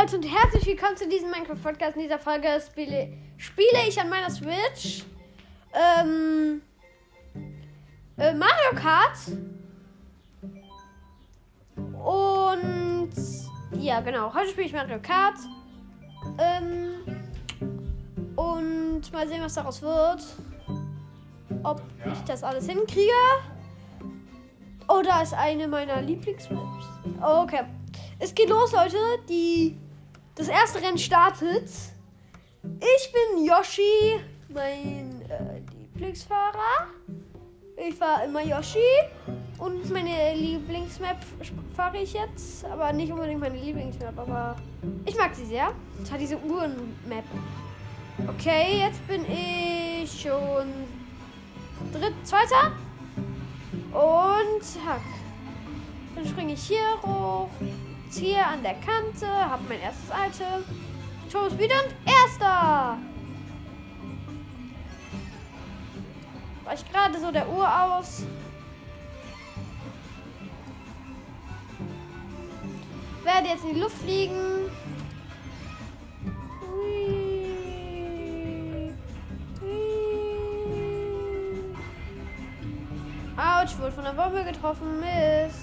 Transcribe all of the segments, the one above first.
Leute und herzlich willkommen zu diesem Minecraft-Podcast. In dieser Folge spiele, spiele ich an meiner Switch ähm, äh, Mario Kart. Und ja, genau. Heute spiele ich Mario Kart. Ähm, und mal sehen, was daraus wird. Ob ich das alles hinkriege. Oder ist eine meiner Lieblingsmaps. Okay. Es geht los, Leute. Die, das erste Rennen startet. Ich bin Yoshi, mein äh, Lieblingsfahrer. Ich fahre immer Yoshi. Und meine Lieblingsmap fahre ich jetzt. Aber nicht unbedingt meine Lieblingsmap, aber ich mag sie sehr. Das hat diese Uhren-Map. Okay, jetzt bin ich schon dritt, zweiter. Und hack. Dann springe ich hier hoch. Ziehe an der Kante. Hab mein erstes Item. Toast wieder und erster. Weicht gerade so der Uhr aus. Werde jetzt in die Luft fliegen. Autsch, wurde von der Bombe getroffen. Mist.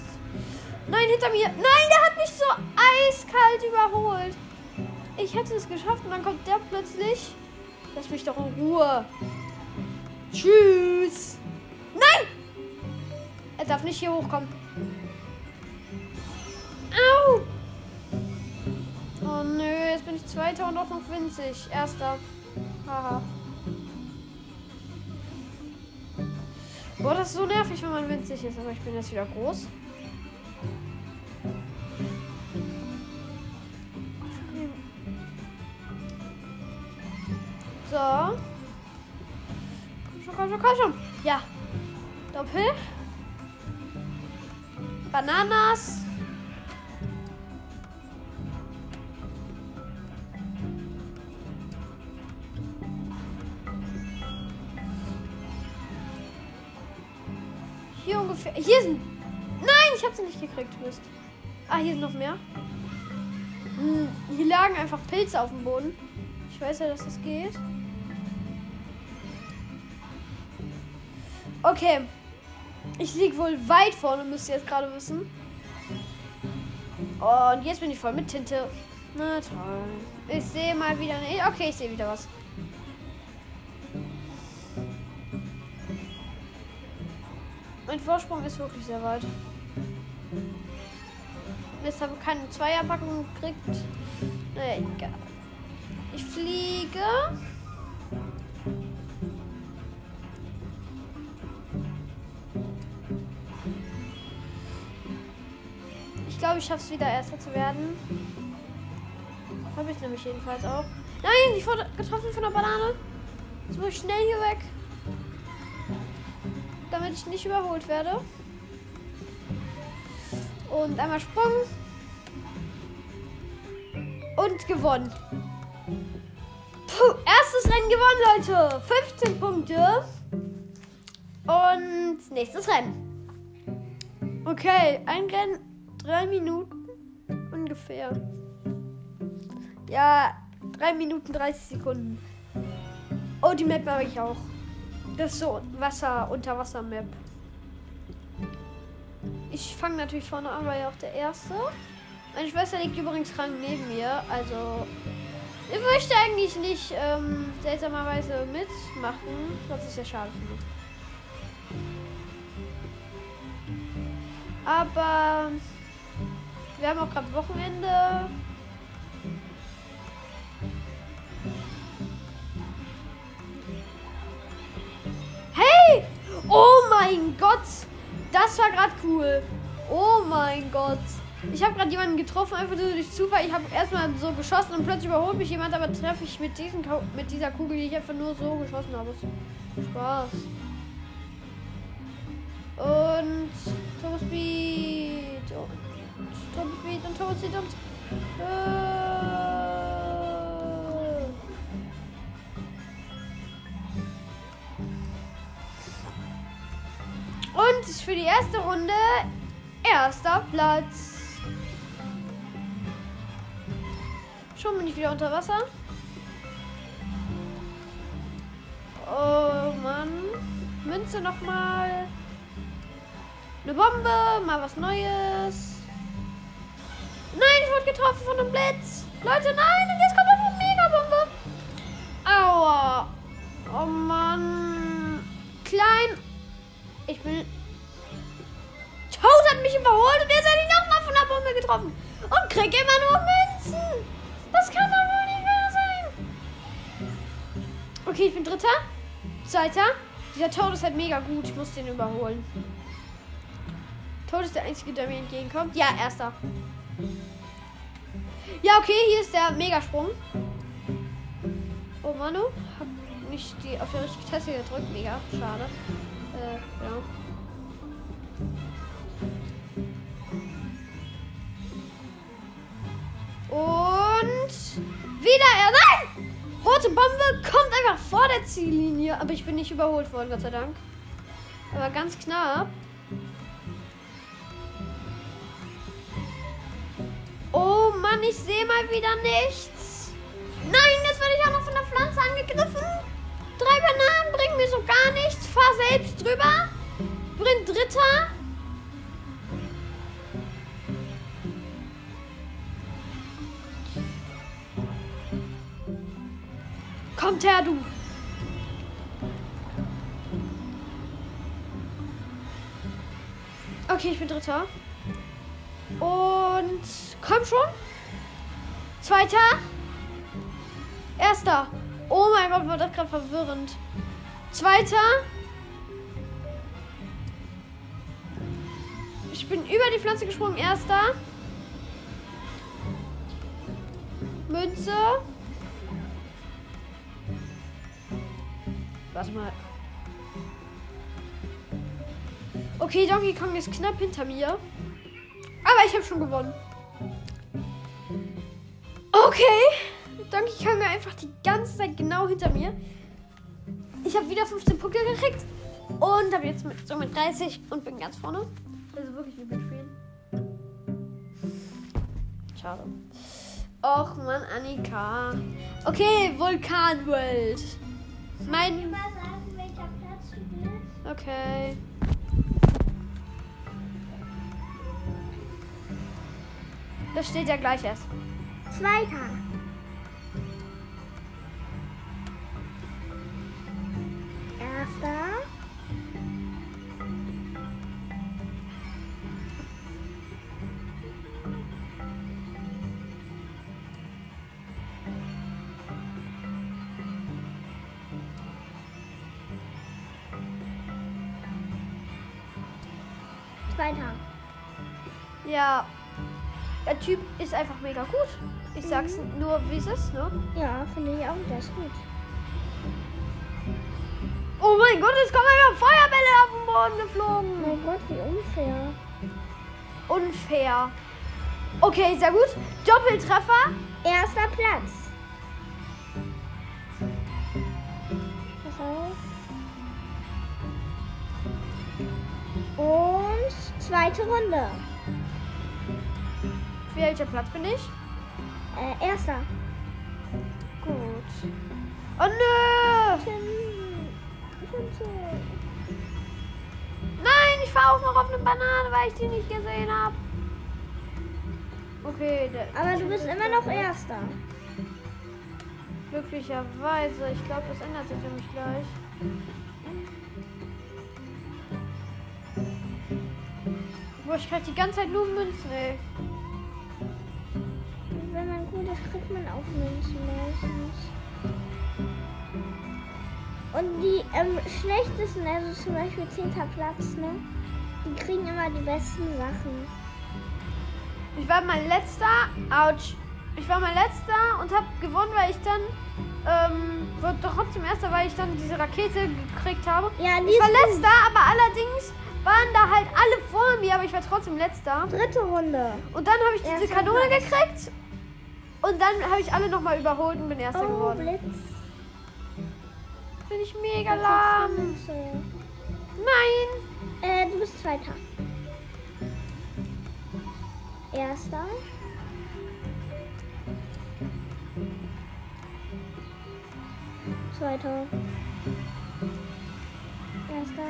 Nein, hinter mir. Nein, der hat mich so eiskalt überholt. Ich hätte es geschafft und dann kommt der plötzlich. Lass mich doch in Ruhe. Tschüss. Nein! Er darf nicht hier hochkommen. Au! Oh nö, jetzt bin ich Zweiter und auch noch winzig. Erster. Haha. Boah, das ist so nervig, wenn man winzig ist. Aber ich bin jetzt wieder groß. So. Komm schon, komm schon, komm schon. Ja. Doppel. Bananas. Hier ungefähr. Hier sind. Nein, ich habe sie nicht gekriegt. Mist. Ah, hier sind noch mehr. Hm, hier lagen einfach Pilze auf dem Boden. Ich weiß ja, dass das geht. Okay. Ich liege wohl weit vorne, müsst ihr jetzt gerade wissen. Und jetzt bin ich voll mit Tinte. Na toll. Ich sehe mal wieder nicht. Okay, ich sehe wieder was. Mein Vorsprung ist wirklich sehr weit. Mist, habe keine Zweierpackung gekriegt. Naja, egal. Ich fliege. Glaube, ich schaffe es wieder Erster zu werden. Habe ich nämlich jedenfalls auch. Nein, ich wurde getroffen von der Banane. Jetzt muss ich schnell hier weg. Damit ich nicht überholt werde. Und einmal Sprung. Und gewonnen. Puh, erstes Rennen gewonnen, Leute. 15 Punkte. Und nächstes Rennen. Okay, ein Rennen, drei Minuten ungefähr. Ja, drei Minuten 30 Sekunden. Oh, die Map mag ich auch. Das ist so Wasser, Unterwasser-Map. Ich fange natürlich vorne an, weil ja auch der Erste. Meine Schwester liegt übrigens krank neben mir. Also, ich möchte eigentlich nicht ähm, seltsamerweise mitmachen. Das ist ja schade mich. Aber wir haben auch gerade Wochenende. Hey! Oh mein Gott! Das war gerade cool. Oh mein Gott. Ich habe gerade jemanden getroffen, einfach so durch Zufall. Ich habe erstmal so geschossen und plötzlich überholt mich jemand, aber treffe ich mit, diesen, mit dieser Kugel, die ich einfach nur so geschossen habe. Spaß. Und Turbo Speed und Speed und. Äh, und für die erste Runde erster Platz. Schon bin ich wieder unter Wasser. Oh Mann. Münze nochmal. Eine Bombe, mal was Neues. Nein, ich wurde getroffen von einem Blitz. Leute, nein, und jetzt kommt eine Megabombe. Aua. Oh Mann. Klein. Ich bin. Toad hat mich überholt und jetzt hätte ich nochmal von der Bombe getroffen. Und krieg immer nur Münzen. Das kann doch wohl nicht wahr sein. Okay, ich bin Dritter. Zweiter. Dieser Toad ist halt mega gut. Ich muss den überholen. Toad ist der Einzige, der mir entgegenkommt. Ja, erster. Ja, okay, hier ist der Megasprung. Oh, Manu. Hab nicht die auf der richtigen Taste gedrückt. Mega. Schade. Äh, ja. Und wieder er. Nein! Rote Bombe kommt einfach vor der Ziellinie. Aber ich bin nicht überholt worden, Gott sei Dank. Aber ganz knapp. Mann, ich sehe mal wieder nichts. Nein, jetzt werde ich auch noch von der Pflanze angegriffen. Drei Bananen bringen mir so gar nichts. Fahr selbst drüber. Bin Dritter. Kommt her, du. Okay, ich bin Dritter. Und komm schon. Zweiter. Erster. Oh mein Gott, war das gerade verwirrend. Zweiter. Ich bin über die Pflanze gesprungen. Erster. Münze. Warte mal. Okay, Donkey Kong ist knapp hinter mir. Aber ich habe schon gewonnen. Okay. Donkey Kong einfach die ganze Zeit genau hinter mir. Ich habe wieder 15 Punkte gekriegt. Und habe jetzt mit, so mit 30 und bin ganz vorne. Also wirklich nicht mitspielen. Schade. Och Mann, Annika. Okay, Vulkanwelt. Mein. mal sagen, welcher Platz du bist? Okay. Das steht ja gleich erst. Zweiter. Erster. Zweiter. Ja. Der Typ ist einfach mega gut. Ich sag's nur, wie es ist, ne? Ja, finde ich auch, der ist gut. Oh mein Gott, es kommen einfach Feuerbälle auf den Boden geflogen. Mein Gott, wie unfair. Unfair. Okay, sehr gut. Doppeltreffer. Erster Platz. Pass auf. Und zweite Runde. Welcher Platz bin ich? Äh, erster. Gut. Oh nö! Nein, ich fahre auch noch auf eine Banane, weil ich die nicht gesehen habe. Okay, der Aber du bist immer noch erster. glücklicherweise. Ich glaube, das ändert sich nämlich gleich. Boah, ich krieg die ganze Zeit nur Münzen, ey. Ist, kriegt man auch Münzen meistens. Und die ähm, schlechtesten, also zum Beispiel 10. Platz, ne? Die kriegen immer die besten Sachen. Ich war mal letzter. Autsch. Ich war mal letzter und habe gewonnen, weil ich dann. Ähm, wurde trotzdem erster, weil ich dann diese Rakete gekriegt habe. Ja, die Ich war letzter, aber allerdings waren da halt alle vor mir, aber ich war trotzdem letzter. Dritte Runde. Und dann habe ich diese Kanone Platz. gekriegt. Und dann habe ich alle nochmal überholt und bin erster oh, geworden. Blitz. Bin ich mega lahm. Nein. Äh, du bist zweiter. Erster. Zweiter. Erster.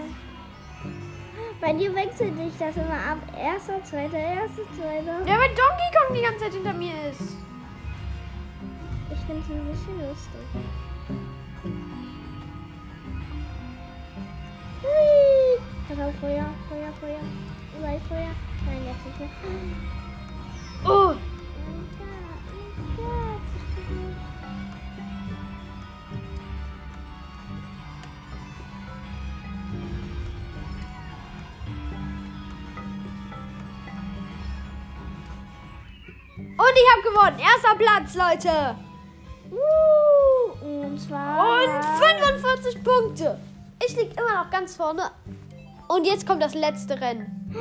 Bei dir wechselt sich das immer ab. Erster, zweiter, erster, zweiter. Ja, weil Donkey Kong die ganze Zeit hinter mir ist. Finde es ein bisschen lustig. Hui! Pass auf, Feuer, Feuer, Feuer. Überall Feuer. Nein, jetzt nicht mehr. Oh, und ich habe gewonnen. Erster Platz, Leute. 49 Punkte. Ich liege immer noch ganz vorne. Und jetzt kommt das letzte Rennen.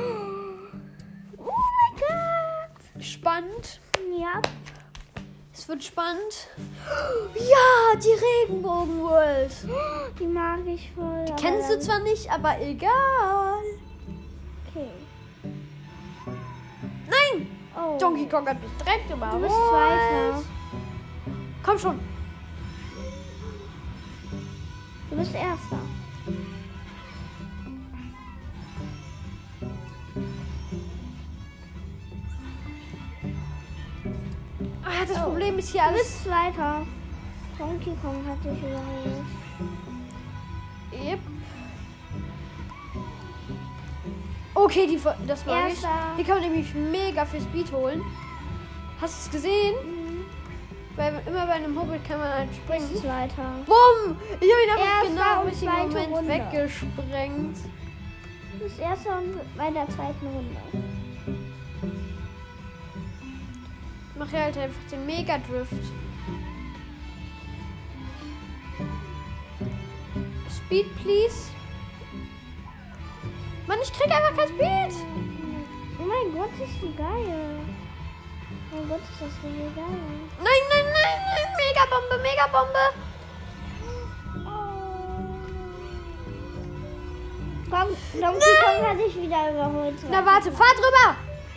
Oh mein Gott. Spannend. Ja. Es wird spannend. Ja, die Regenbogen World. Die mag ich voll. Die kennst du zwar nicht, aber egal. Okay. Nein! Oh. Donkey Kong hat mich direkt überrascht. Du bist weiter. Komm schon. Du bist Erster. Ah, das Oh. Problem ist hier Du alles. bist Zweiter. Donkey Kong hat dich überholt. Yep. Okay, die, das ich. Erster. Die kann man nämlich mega viel Speed holen. Hast du es gesehen? Mhm. Weil immer bei einem Hubbel kann man halt springen. bist Zweiter. Bumm! Ich habe ihn einfach genau im richtigen Moment Runde. weggesprengt. Du bist Erster und bei der zweiten Runde. Ich mache halt einfach den Mega Drift. Speed, please. Mann, ich krieg einfach kein Speed. Oh mein Gott, ist die geil. Oh mein Gott, ist das so geil. Nein, nein, nein, nein. Megabombe, Megabombe. Komm, Donkey Kong hat dich wieder überholt. Na warte, fahr drüber.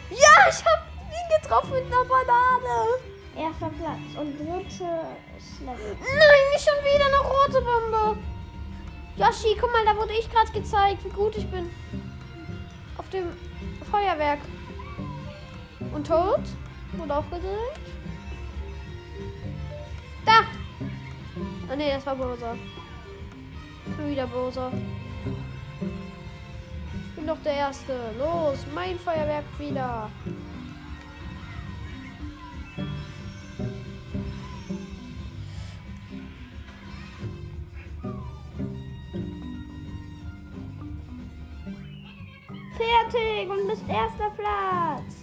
Ja, ich hab ihn getroffen mit einer Banane. Erster Platz und drittes Level. Nein, nicht schon wieder eine rote Bombe. Yoshi, guck mal, da wurde ich gerade gezeigt, wie gut ich bin. Auf dem Feuerwerk. Und Toad wurde auch gedreht. Da! Ah ne, das war Bowser. Schon wieder Bowser. Ich bin doch der Erste. Los, mein Feuerwerk wieder. Fertig und bist erster Platz.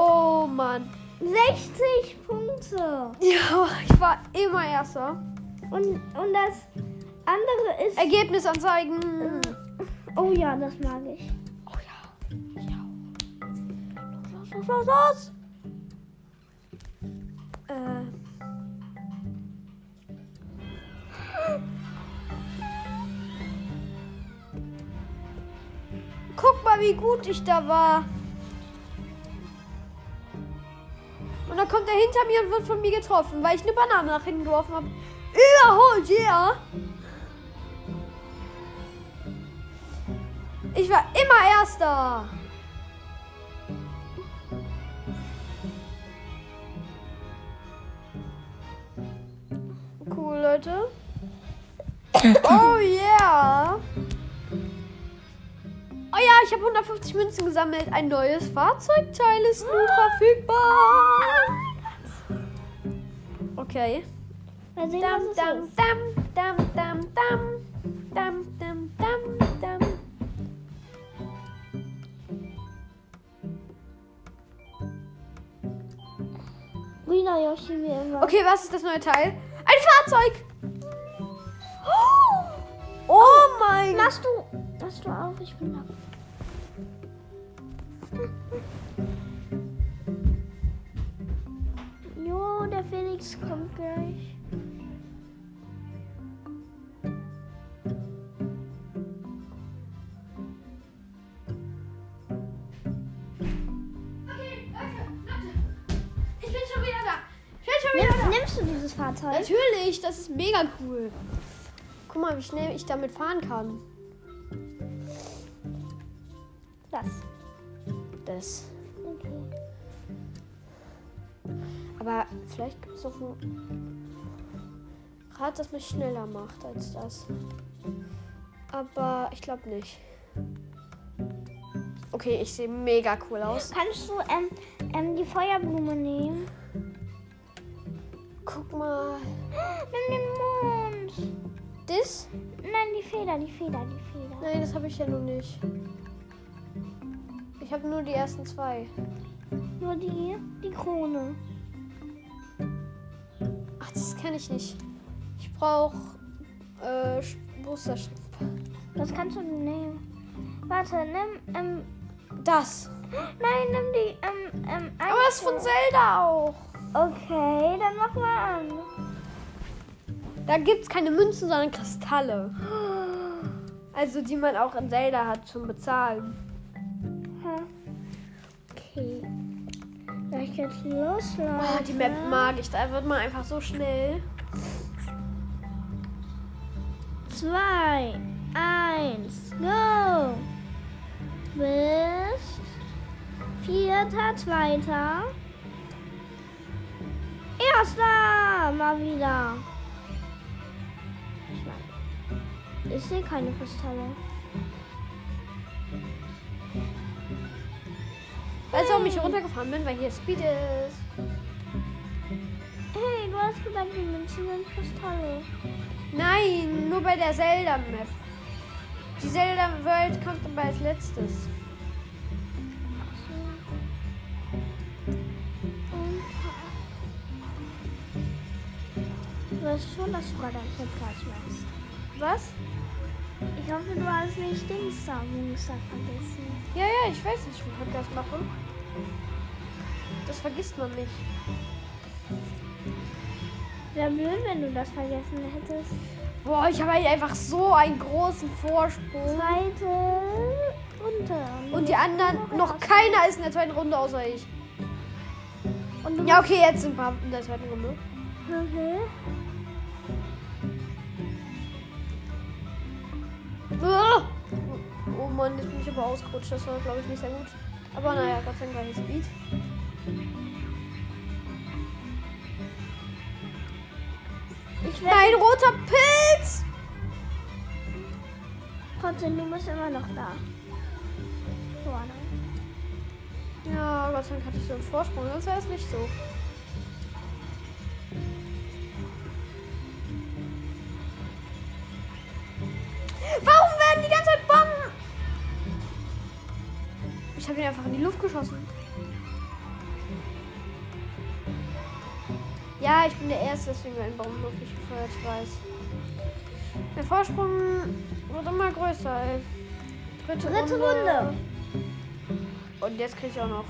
Oh Mann. 60 Punkte. Ja, ich war immer Erster. Und, und das andere ist. Ergebnis anzeigen. Oh ja, das mag ich. Oh ja. Ja. Los, los, los, los, los. Äh. Guck mal, wie gut ich da war. Dann kommt er hinter mir und wird von mir getroffen, weil ich eine Banane nach hinten geworfen habe. Überholt, yeah. Ich war immer Erster. Cool, Leute. Oh yeah. Oh ja, ich habe 150 Münzen gesammelt. Ein neues Fahrzeugteil ist nun verfügbar. Okay. Dam, dam, dam, dam, dam, dam. Dam, dam, dam, dam. Grüner Yoshi wie immer. Okay, was ist das neue Teil? Ein Fahrzeug! Oh mein Gott! Machst du. Machst du auf? Ich bin da. Jo, der Felix kommt gleich. Ich bin schon wieder da. Ich bin schon Nimm, wieder da. nimm Nimmst du dieses Fahrzeug? Natürlich, das ist mega cool. Guck mal, wie schnell ich damit fahren kann. Das. Okay. Aber vielleicht gibt es noch ein Rad, das mich schneller macht als das. Aber ich glaube nicht. Okay, ich sehe mega cool aus. Kannst du ähm, ähm, die Feuerblume nehmen? Guck mal. Nimm den Mond. Das? Nein, die Feder, die Feder, die Feder. Nein, das habe ich ja noch nicht. Ich habe nur die ersten zwei. Nur die, die Krone. Ach, das kenne ich nicht. Ich brauche äh, Boosterschrift. Das kannst du nehmen. Warte, nimm, ähm, Das. nein, nimm die, ähm, ähm, Aber das ist von Zelda auch. Okay, dann mach mal an. Da gibt es keine Münzen, sondern Kristalle. Also die man auch in Zelda hat zum Bezahlen. Okay. Soll ich jetzt loslaufen? Oh, die Map mag ich. Da wird man einfach so schnell. Zwei, eins, go! Bis vierter, zweiter. Erster! Mal wieder. Ich mein, Ich sehe keine Kristalle. Weißt du, warum ich runtergefahren bin? Weil hier Speed ist. Hey, du hast gesagt, die Münzen sind Kristalle. Nein, nur bei der Zelda-Map. Die Zelda-World kommt aber als letztes. Du weißt schon, dass du gerade einen Podcast machst. Was? Ich hoffe, du hast nicht Dingsda-Muster vergessen. Ja, ja, ich weiß, ich einen Podcast mache. Das vergisst man nicht. Wäre blöd, wenn du das vergessen hättest. Boah, ich habe halt einfach so einen großen Vorsprung. Zweite Runde. Und die anderen, noch keiner ist in der zweiten Runde außer ich. Ja, okay, jetzt sind paar in der zweiten Runde. Okay. Oh Mann, jetzt bin ich aber ausgerutscht. Das war, glaube ich, nicht sehr gut. Aber naja, Gott sei Dank war hier Speed. Ich Nein, roter Pilz! trotzdem, du bist immer noch da. Vorne. Ja, Gott sei Dank hatte ich so einen Vorsprung, sonst wäre es nicht so. Ich habe ihn einfach in die Luft geschossen. Ja, ich bin der Erste, deswegen Bomben auf mich gefeuert, ich weiß. Der Vorsprung wird immer größer, ey. Dritte, Dritte Runde. Und jetzt kriege ich auch noch.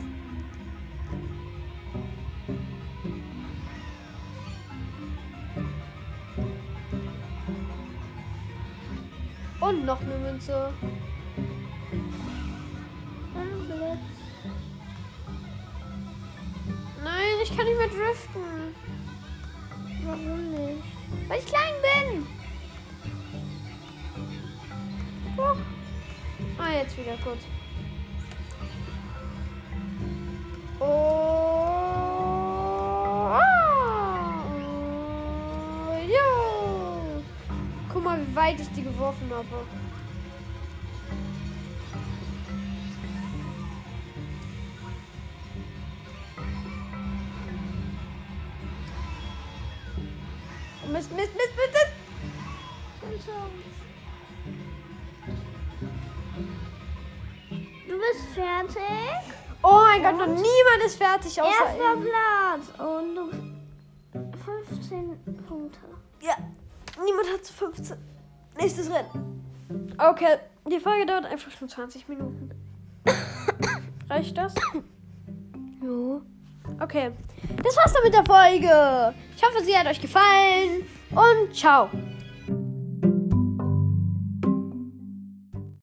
Und noch eine Münze. Ich kann nicht mehr driften. Warum nicht? Weil ich klein bin. Doch. Ah, jetzt wieder gut. Oh. Ah. Jo. Guck mal, wie weit ich die geworfen habe. Mist, Mist, Mist, Mist, Mist. Du bist fertig. Oh mein Gott, noch niemand ist fertig außer Erster ihm. Platz. Und du 15 Punkte. Ja, niemand hat zu 15. Nächstes Rennen. Okay, die Folge dauert einfach schon 20 Minuten. Reicht das? Jo. Okay, das war's dann mit der Folge. Ich hoffe, sie hat euch gefallen und ciao.